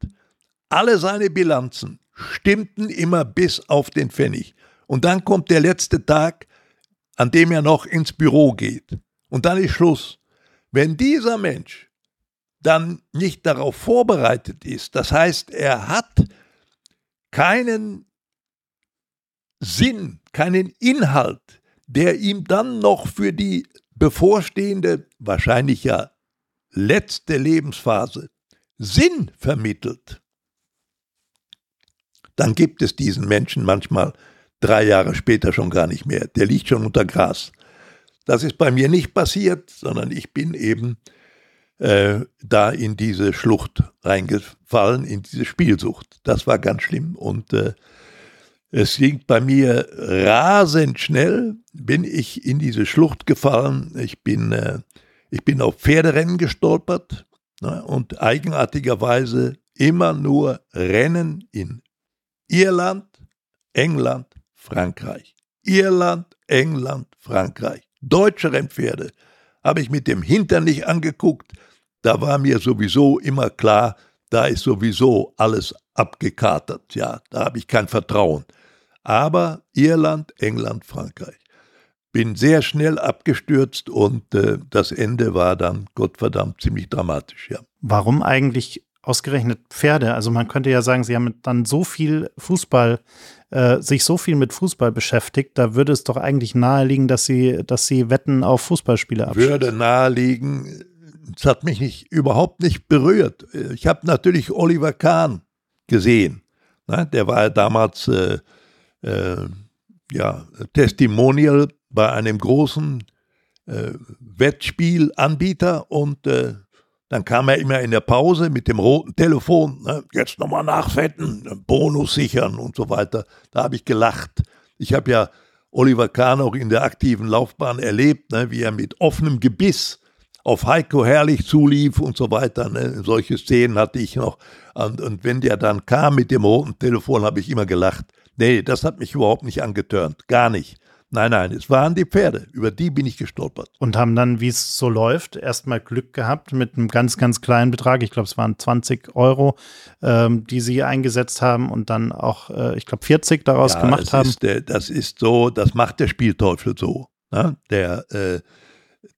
Alle seine Bilanzen stimmten immer bis auf den Pfennig. Und dann kommt der letzte Tag, an dem er noch ins Büro geht. Und dann ist Schluss. Wenn dieser Mensch dann nicht darauf vorbereitet ist, das heißt, er hat keinen Sinn, keinen Inhalt, der ihm dann noch für die bevorstehende, wahrscheinlich ja letzte Lebensphase Sinn vermittelt, dann gibt es diesen Menschen manchmal drei Jahre später schon gar nicht mehr. Der liegt schon unter Gras. Das ist bei mir nicht passiert, sondern ich bin eben äh, da in diese Schlucht reingefallen, in diese Spielsucht. Das war ganz schlimm und äh, es ging bei mir rasend schnell, bin ich in diese Schlucht gefallen. Ich bin, äh, ich bin auf Pferderennen gestolpert ne, und eigenartigerweise immer nur Rennen in Irland, England, Frankreich. Irland, England, Frankreich. Deutsche Rennpferde habe ich mit dem Hintern nicht angeguckt. Da war mir sowieso immer klar, da ist sowieso alles abgekatert. Ja, da habe ich kein Vertrauen aber Irland, England, Frankreich. Bin sehr schnell abgestürzt und äh, das Ende war dann, Gottverdammt, ziemlich dramatisch, ja. Warum eigentlich ausgerechnet Pferde? Also man könnte ja sagen, Sie haben dann so viel Fußball, äh, sich so viel mit Fußball beschäftigt, da würde es doch eigentlich naheliegen, dass Sie, dass Sie Wetten auf Fußballspiele abschließen. Würde naheliegen, es hat mich nicht, überhaupt nicht berührt. Ich habe natürlich Oliver Kahn gesehen. Ne? Der war ja damals äh, äh, ja, Testimonial bei einem großen äh, Wettspielanbieter und äh, Dann kam er immer in der Pause mit dem roten Telefon, ne, jetzt nochmal nachwetten, Bonus sichern und so weiter. Da habe ich gelacht. Ich habe ja Oliver Kahn auch in der aktiven Laufbahn erlebt, ne, wie er mit offenem Gebiss auf Heiko Herrlich zulief und so weiter. Ne. Solche Szenen hatte ich noch. Und, und wenn der dann kam mit dem roten Telefon, habe ich immer gelacht. Nee, das hat mich überhaupt nicht angetörnt. Gar nicht. Nein, nein, es waren die Pferde, über die bin ich gestolpert. Und haben dann, wie es so läuft, erstmal Glück gehabt mit einem ganz, ganz kleinen Betrag. Ich glaube, es waren 20 Euro, ähm, die sie eingesetzt haben und dann auch, äh, ich glaube, 40 daraus ja, gemacht haben. Ist, der, das ist so, das macht der Spielteufel so. Ne? Der, äh,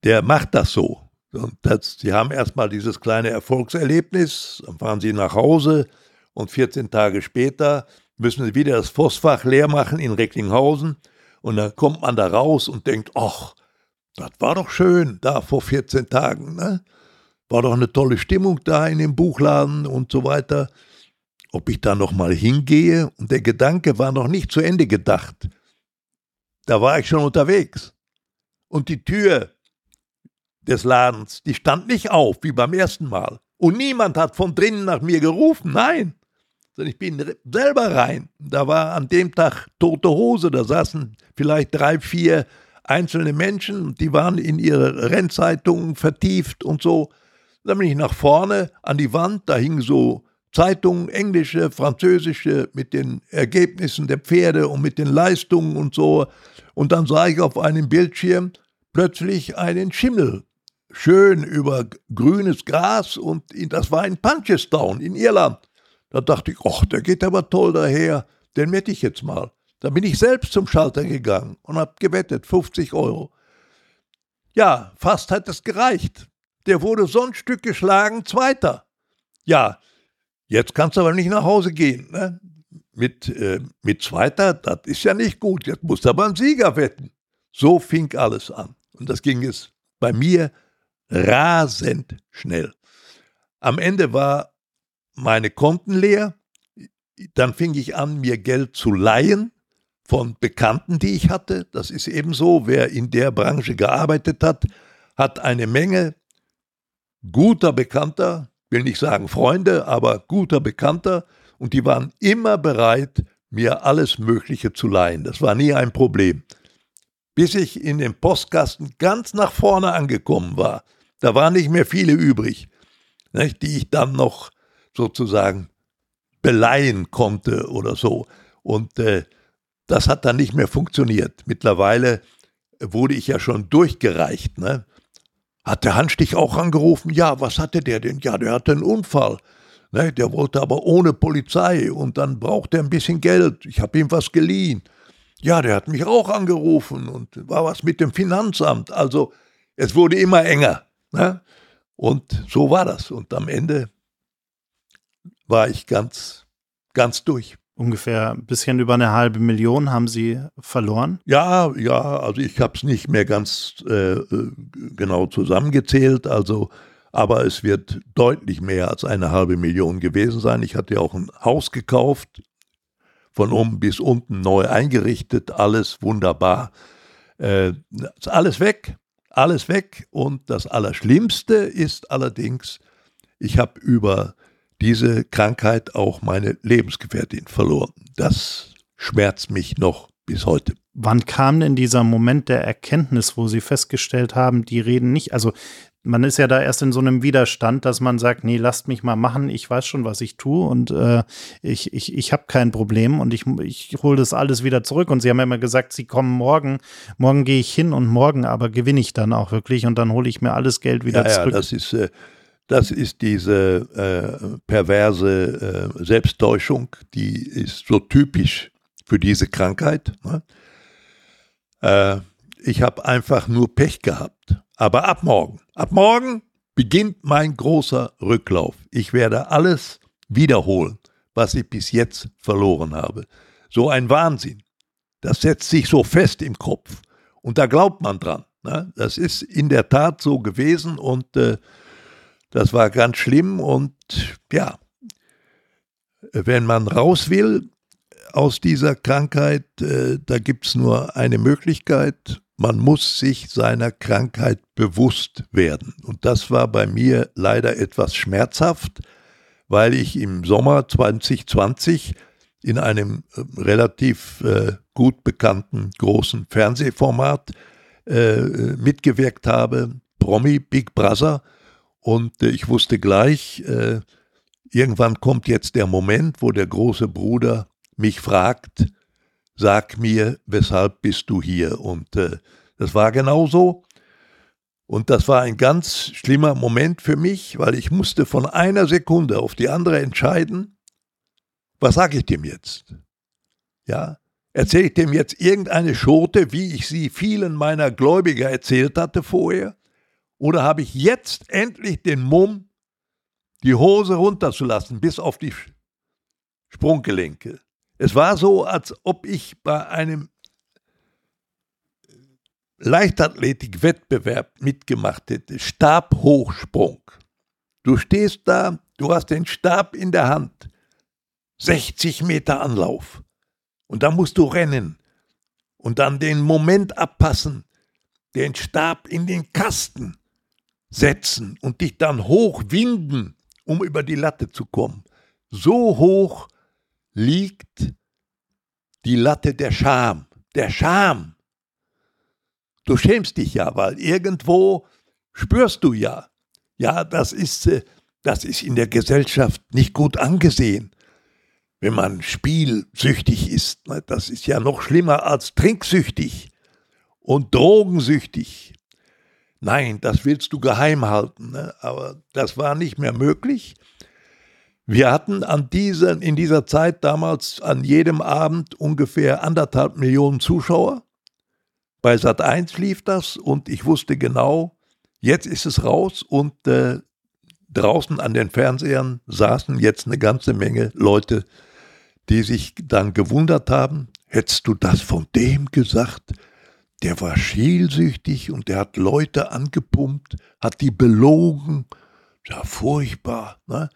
der macht das so. Und das, sie haben erstmal dieses kleine Erfolgserlebnis, dann fahren sie nach Hause und 14 Tage später müssen sie wieder das Vossfach leer machen in Recklinghausen und dann kommt man da raus und denkt, ach, das war doch schön da vor 14 Tagen. Ne? War doch eine tolle Stimmung da in dem Buchladen und so weiter. Ob ich da noch mal hingehe? Und der Gedanke war noch nicht zu Ende gedacht. Da war ich schon unterwegs. Und die Tür des Ladens, die stand nicht auf wie beim ersten Mal. Und niemand hat von drinnen nach mir gerufen. Nein sondern ich bin selber rein. Da war an dem Tag tote Hose, da saßen vielleicht drei, vier einzelne Menschen, die waren in ihre Rennzeitungen vertieft und so. Dann bin ich nach vorne an die Wand, da hingen so Zeitungen, englische, französische, mit den Ergebnissen der Pferde und mit den Leistungen und so. Und dann sah ich auf einem Bildschirm plötzlich einen Schimmel, schön über grünes Gras und das war in Punchestown in Irland. Da dachte ich, ach, der geht aber toll daher, den wette ich jetzt mal. Da bin ich selbst zum Schalter gegangen und habe gewettet, 50 Euro. Ja, fast hat es gereicht. Der wurde so ein Stück geschlagen, Zweiter. Ja, jetzt kannst du aber nicht nach Hause gehen. Ne? Mit, äh, mit Zweiter, das ist ja nicht gut. Jetzt musst du aber einen Sieger wetten. So fing alles an. Und das ging es bei mir rasend schnell. Am Ende war meine Konten leer. Dann fing ich an, mir Geld zu leihen von Bekannten, die ich hatte. Das ist ebenso, wer in der Branche gearbeitet hat, hat eine Menge guter Bekannter, will nicht sagen Freunde, aber guter Bekannter, und die waren immer bereit, mir alles Mögliche zu leihen. Das war nie ein Problem. Bis ich in den Postkasten ganz nach vorne angekommen war. Da waren nicht mehr viele übrig, die ich dann noch sozusagen beleihen konnte oder so. Und äh, das hat dann nicht mehr funktioniert. Mittlerweile wurde ich ja schon durchgereicht. Ne? Hat der Handstich auch angerufen? Ja, was hatte der denn? Ja, der hatte einen Unfall. Ne? Der wollte aber ohne Polizei und dann brauchte er ein bisschen Geld. Ich habe ihm was geliehen. Ja, der hat mich auch angerufen und war was mit dem Finanzamt. Also es wurde immer enger. Ne? Und so war das. Und am Ende war ich ganz, ganz durch. Ungefähr ein bisschen über eine halbe Million haben Sie verloren? Ja, ja, also ich habe es nicht mehr ganz äh, äh, genau zusammengezählt, also aber es wird deutlich mehr als eine halbe Million gewesen sein. Ich hatte ja auch ein Haus gekauft, von oben bis unten neu eingerichtet, alles wunderbar. Äh, ist alles weg, alles weg. Und das Allerschlimmste ist allerdings, ich habe über diese Krankheit auch meine Lebensgefährtin verloren. Das schmerzt mich noch bis heute. Wann kam denn dieser Moment der Erkenntnis, wo Sie festgestellt haben, die reden nicht, also man ist ja da erst in so einem Widerstand, dass man sagt, nee, lasst mich mal machen, ich weiß schon, was ich tue und äh, ich, ich, ich habe kein Problem und ich, ich hole das alles wieder zurück. Und Sie haben ja immer gesagt, Sie kommen morgen, morgen gehe ich hin und morgen aber gewinne ich dann auch wirklich und dann hole ich mir alles Geld wieder ja, zurück. Ja, das ist, äh, das ist diese äh, perverse äh, Selbsttäuschung, die ist so typisch für diese Krankheit. Ne? Äh, ich habe einfach nur Pech gehabt. Aber ab morgen, ab morgen beginnt mein großer Rücklauf. Ich werde alles wiederholen, was ich bis jetzt verloren habe. So ein Wahnsinn. Das setzt sich so fest im Kopf. Und da glaubt man dran. Ne? Das ist in der Tat so gewesen und äh, das war ganz schlimm und ja, wenn man raus will aus dieser Krankheit, äh, da gibt es nur eine Möglichkeit. man muss sich seiner Krankheit bewusst werden. Und das war bei mir leider etwas schmerzhaft, weil ich im Sommer 2020 in einem äh, relativ äh, gut bekannten großen Fernsehformat äh, mitgewirkt habe, Promi Big Brother. Und äh, ich wusste gleich, äh, irgendwann kommt jetzt der Moment, wo der große Bruder mich fragt, sag mir, weshalb bist du hier? Und äh, das war genauso. Und das war ein ganz schlimmer Moment für mich, weil ich musste von einer Sekunde auf die andere entscheiden, was sage ich dem jetzt? Ja, erzähle ich dem jetzt irgendeine Schote, wie ich sie vielen meiner Gläubiger erzählt hatte vorher? Oder habe ich jetzt endlich den Mumm, die Hose runterzulassen bis auf die Sprunggelenke? Es war so, als ob ich bei einem Leichtathletik-Wettbewerb mitgemacht hätte. Stabhochsprung. Du stehst da, du hast den Stab in der Hand. 60 Meter Anlauf. Und da musst du rennen. Und dann den Moment abpassen, den Stab in den Kasten setzen und dich dann hochwinden, um über die Latte zu kommen. So hoch liegt die Latte der Scham. Der Scham. Du schämst dich ja, weil irgendwo spürst du ja, ja, das ist, äh, das ist in der Gesellschaft nicht gut angesehen. Wenn man spielsüchtig ist, ne, das ist ja noch schlimmer als trinksüchtig und drogensüchtig. Nein, das willst du geheim halten, ne? aber das war nicht mehr möglich. Wir hatten an diesen, in dieser Zeit damals an jedem Abend ungefähr anderthalb Millionen Zuschauer. Bei Sat 1 lief das und ich wusste genau, jetzt ist es raus und äh, draußen an den Fernsehern saßen jetzt eine ganze Menge Leute, die sich dann gewundert haben, hättest du das von dem gesagt? Der war schielsüchtig und der hat Leute angepumpt, hat die belogen. Ja, furchtbar. Ne?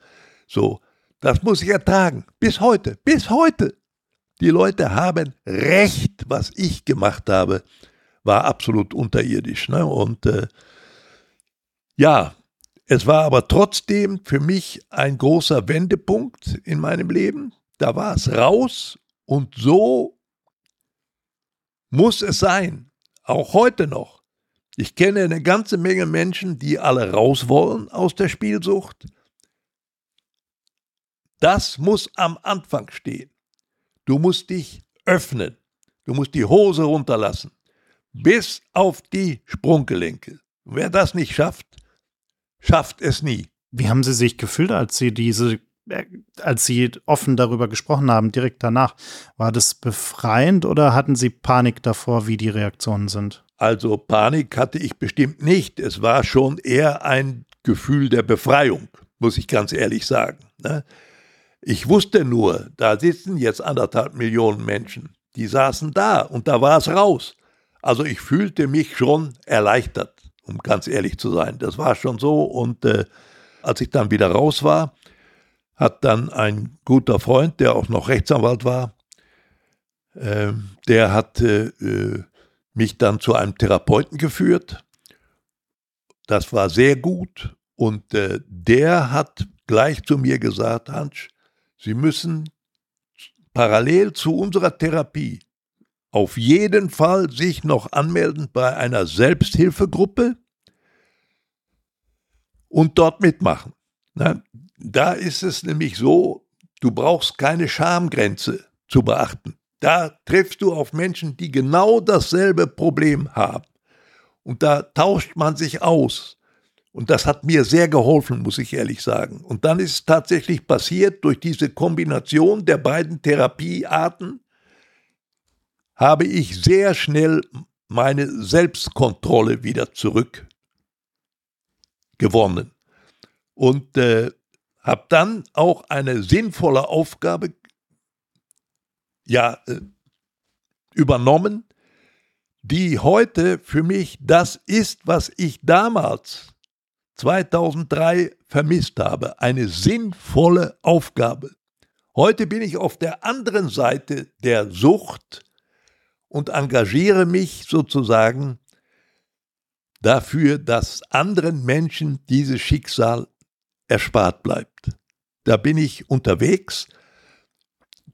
So, das muss ich ertragen. Bis heute, bis heute. Die Leute haben recht, was ich gemacht habe war absolut unterirdisch. Ne? Und äh, ja, es war aber trotzdem für mich ein großer Wendepunkt in meinem Leben. Da war es raus und so muss es sein. Auch heute noch. Ich kenne eine ganze Menge Menschen, die alle raus wollen aus der Spielsucht. Das muss am Anfang stehen. Du musst dich öffnen. Du musst die Hose runterlassen bis auf die Sprunggelenke. Wer das nicht schafft, schafft es nie. Wie haben Sie sich gefühlt, als Sie diese, als Sie offen darüber gesprochen haben, direkt danach? War das befreiend oder hatten Sie Panik davor, wie die Reaktionen sind? Also Panik hatte ich bestimmt nicht. Es war schon eher ein Gefühl der Befreiung, muss ich ganz ehrlich sagen. Ne? Ich wusste nur, da sitzen jetzt anderthalb Millionen Menschen. Die saßen da und da war es raus. Also ich fühlte mich schon erleichtert, um ganz ehrlich zu sein. Das war schon so. Und äh, als ich dann wieder raus war, hat dann ein guter Freund, der auch noch Rechtsanwalt war, äh, der hat äh, mich dann zu einem Therapeuten geführt. Das war sehr gut. Und äh, der hat gleich zu mir gesagt, Hans, Sie müssen parallel zu unserer Therapie auf jeden Fall sich noch anmelden bei einer Selbsthilfegruppe und dort mitmachen. Na, da ist es nämlich so, du brauchst keine Schamgrenze zu beachten. Da triffst du auf Menschen, die genau dasselbe Problem haben. Und da tauscht man sich aus. Und das hat mir sehr geholfen, muss ich ehrlich sagen. Und dann ist es tatsächlich passiert, durch diese Kombination der beiden Therapiearten habe ich sehr schnell meine Selbstkontrolle wieder zurückgewonnen und äh, habe dann auch eine sinnvolle Aufgabe ja, äh, übernommen, die heute für mich das ist, was ich damals 2003 vermisst habe, eine sinnvolle Aufgabe. Heute bin ich auf der anderen Seite der Sucht und engagiere mich sozusagen dafür, dass anderen Menschen dieses Schicksal erspart bleibt. Da bin ich unterwegs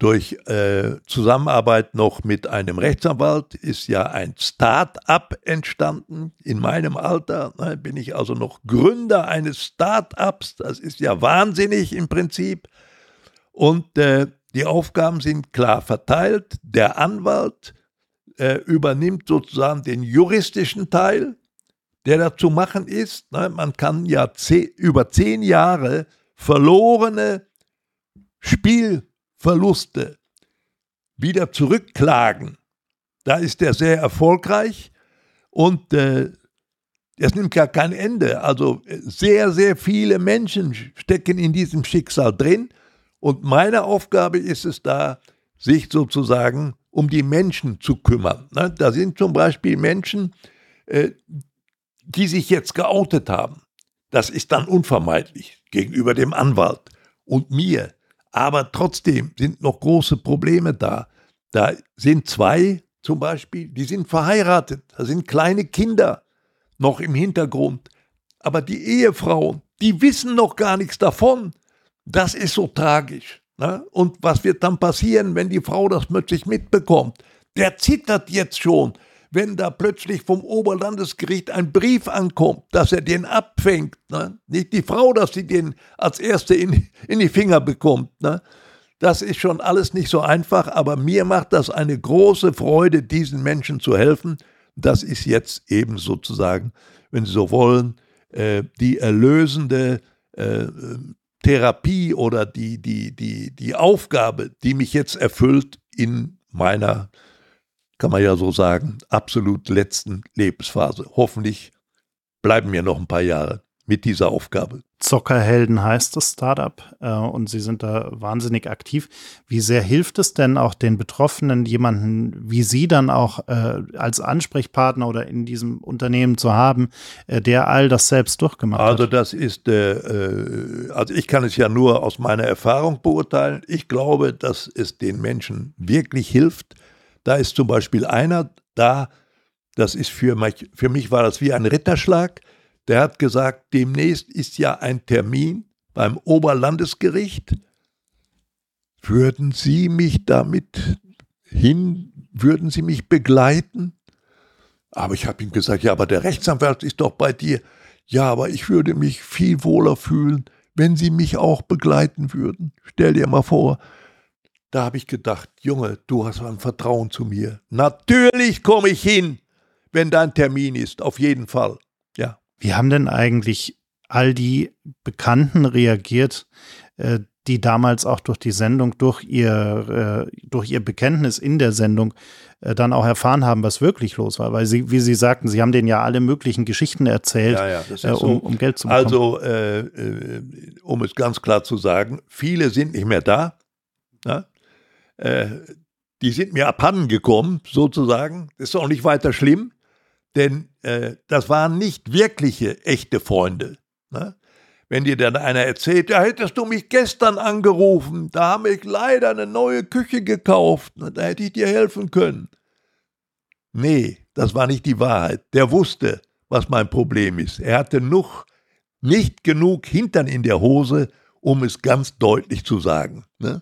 durch äh, Zusammenarbeit noch mit einem Rechtsanwalt ist ja ein Start-up entstanden. In meinem Alter ne, bin ich also noch Gründer eines Start-ups. Das ist ja wahnsinnig im Prinzip. Und äh, die Aufgaben sind klar verteilt. Der Anwalt äh, übernimmt sozusagen den juristischen Teil, der da zu machen ist. Ne? Man kann ja über zehn Jahre verlorene Spiel Verluste wieder zurückklagen, da ist er sehr erfolgreich und äh, es nimmt gar kein Ende. Also äh, sehr, sehr viele Menschen stecken in diesem Schicksal drin und meine Aufgabe ist es da, sich sozusagen um die Menschen zu kümmern. Ne? Da sind zum Beispiel Menschen, äh, die sich jetzt geoutet haben. Das ist dann unvermeidlich gegenüber dem Anwalt und mir. Aber trotzdem sind noch große Probleme da. Da sind zwei zum Beispiel, die sind verheiratet, da sind kleine Kinder noch im Hintergrund. Aber die Ehefrauen, die wissen noch gar nichts davon. Das ist so tragisch. Ne? Und was wird dann passieren, wenn die Frau das plötzlich mitbekommt? Der zittert jetzt schon wenn da plötzlich vom Oberlandesgericht ein Brief ankommt, dass er den abfängt. Ne? Nicht die Frau, dass sie den als Erste in, in die Finger bekommt. Ne? Das ist schon alles nicht so einfach, aber mir macht das eine große Freude, diesen Menschen zu helfen. Das ist jetzt eben sozusagen, wenn Sie so wollen, äh, die erlösende äh, Therapie oder die, die, die, die Aufgabe, die mich jetzt erfüllt in meiner kann man ja so sagen, absolut letzten Lebensphase. Hoffentlich bleiben mir noch ein paar Jahre mit dieser Aufgabe. Zockerhelden heißt das Startup äh, und Sie sind da wahnsinnig aktiv. Wie sehr hilft es denn auch den Betroffenen, jemanden wie Sie dann auch äh, als Ansprechpartner oder in diesem Unternehmen zu haben, äh, der all das selbst durchgemacht also hat? Also das ist, äh, äh, also ich kann es ja nur aus meiner Erfahrung beurteilen. Ich glaube, dass es den Menschen wirklich hilft, da ist zum Beispiel einer da, das ist für mich, für mich war das wie ein Ritterschlag. Der hat gesagt, demnächst ist ja ein Termin beim Oberlandesgericht. Würden Sie mich damit hin, würden Sie mich begleiten? Aber ich habe ihm gesagt, ja, aber der Rechtsanwalt ist doch bei dir. Ja, aber ich würde mich viel wohler fühlen, wenn Sie mich auch begleiten würden. Stell dir mal vor, da habe ich gedacht, Junge, du hast ein Vertrauen zu mir. Natürlich komme ich hin, wenn dein Termin ist, auf jeden Fall. Ja. Wie haben denn eigentlich all die Bekannten reagiert, äh, die damals auch durch die Sendung, durch ihr, äh, durch ihr Bekenntnis in der Sendung äh, dann auch erfahren haben, was wirklich los war. Weil sie, wie Sie sagten, Sie haben denen ja alle möglichen Geschichten erzählt, ja, ja, äh, um, um, Geld zu bekommen. Also, äh, um es ganz klar zu sagen, viele sind nicht mehr da. Ja? Äh, die sind mir abhanden gekommen, sozusagen. Das ist auch nicht weiter schlimm, denn äh, das waren nicht wirkliche, echte Freunde. Ne? Wenn dir dann einer erzählt, ja, hättest du mich gestern angerufen, da habe ich leider eine neue Küche gekauft, ne, da hätte ich dir helfen können. Nee, das war nicht die Wahrheit. Der wusste, was mein Problem ist. Er hatte noch nicht genug Hintern in der Hose, um es ganz deutlich zu sagen. Ne?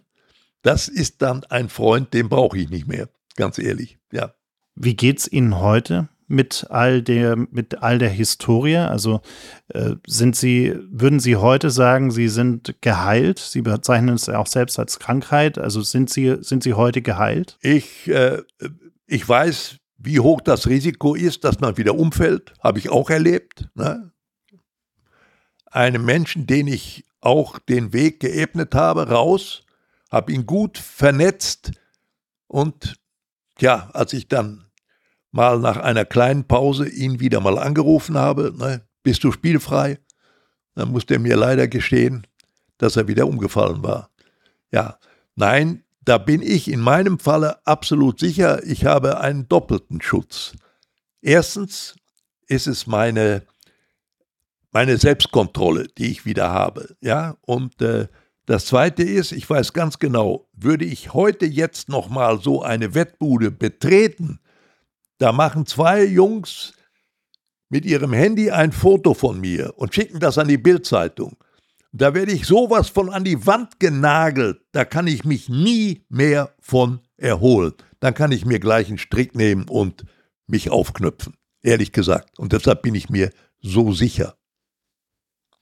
Das ist dann ein Freund, den brauche ich nicht mehr, ganz ehrlich, ja. Wie geht's Ihnen heute mit all der, mit all der Historie? Also äh, sind Sie, würden Sie heute sagen, Sie sind geheilt? Sie bezeichnen es ja auch selbst als Krankheit. Also sind Sie, sind Sie heute geheilt? Ich, äh, ich weiß, wie hoch das Risiko ist, dass man wieder umfällt. Habe ich auch erlebt. Ne? Einem Menschen, den ich auch den Weg geebnet habe, raus, habe ihn gut vernetzt und ja, als ich dann mal nach einer kleinen Pause ihn wieder mal angerufen habe, ne, bist du spielfrei? Dann musste er mir leider gestehen, dass er wieder umgefallen war. Ja, nein, da bin ich in meinem Falle absolut sicher, ich habe einen doppelten Schutz. Erstens ist es meine, meine Selbstkontrolle, die ich wieder habe. Ja, und äh, das Zweite ist, ich weiß ganz genau, würde ich heute jetzt nochmal so eine Wettbude betreten, Da machen zwei Jungs mit ihrem Handy ein Foto von mir und schicken das an die Bildzeitung. Da werde ich sowas von an die Wand genagelt, da kann ich mich nie mehr von erholen. Dann kann ich mir gleich einen Strick nehmen und mich aufknüpfen, ehrlich gesagt. Und deshalb bin ich mir so sicher.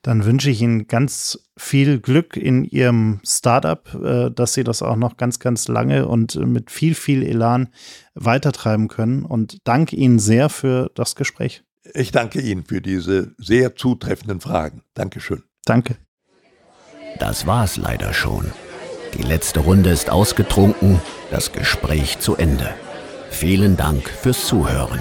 Dann wünsche ich Ihnen ganz viel Glück in Ihrem Startup, äh, dass Sie das auch noch ganz, ganz lange und mit viel, viel Elan weitertreiben können. Und danke Ihnen sehr für das Gespräch. Ich danke Ihnen für diese sehr zutreffenden Fragen. Dankeschön. Danke. Das war's leider schon. Die letzte Runde ist ausgetrunken, das Gespräch zu Ende. Vielen Dank fürs Zuhören.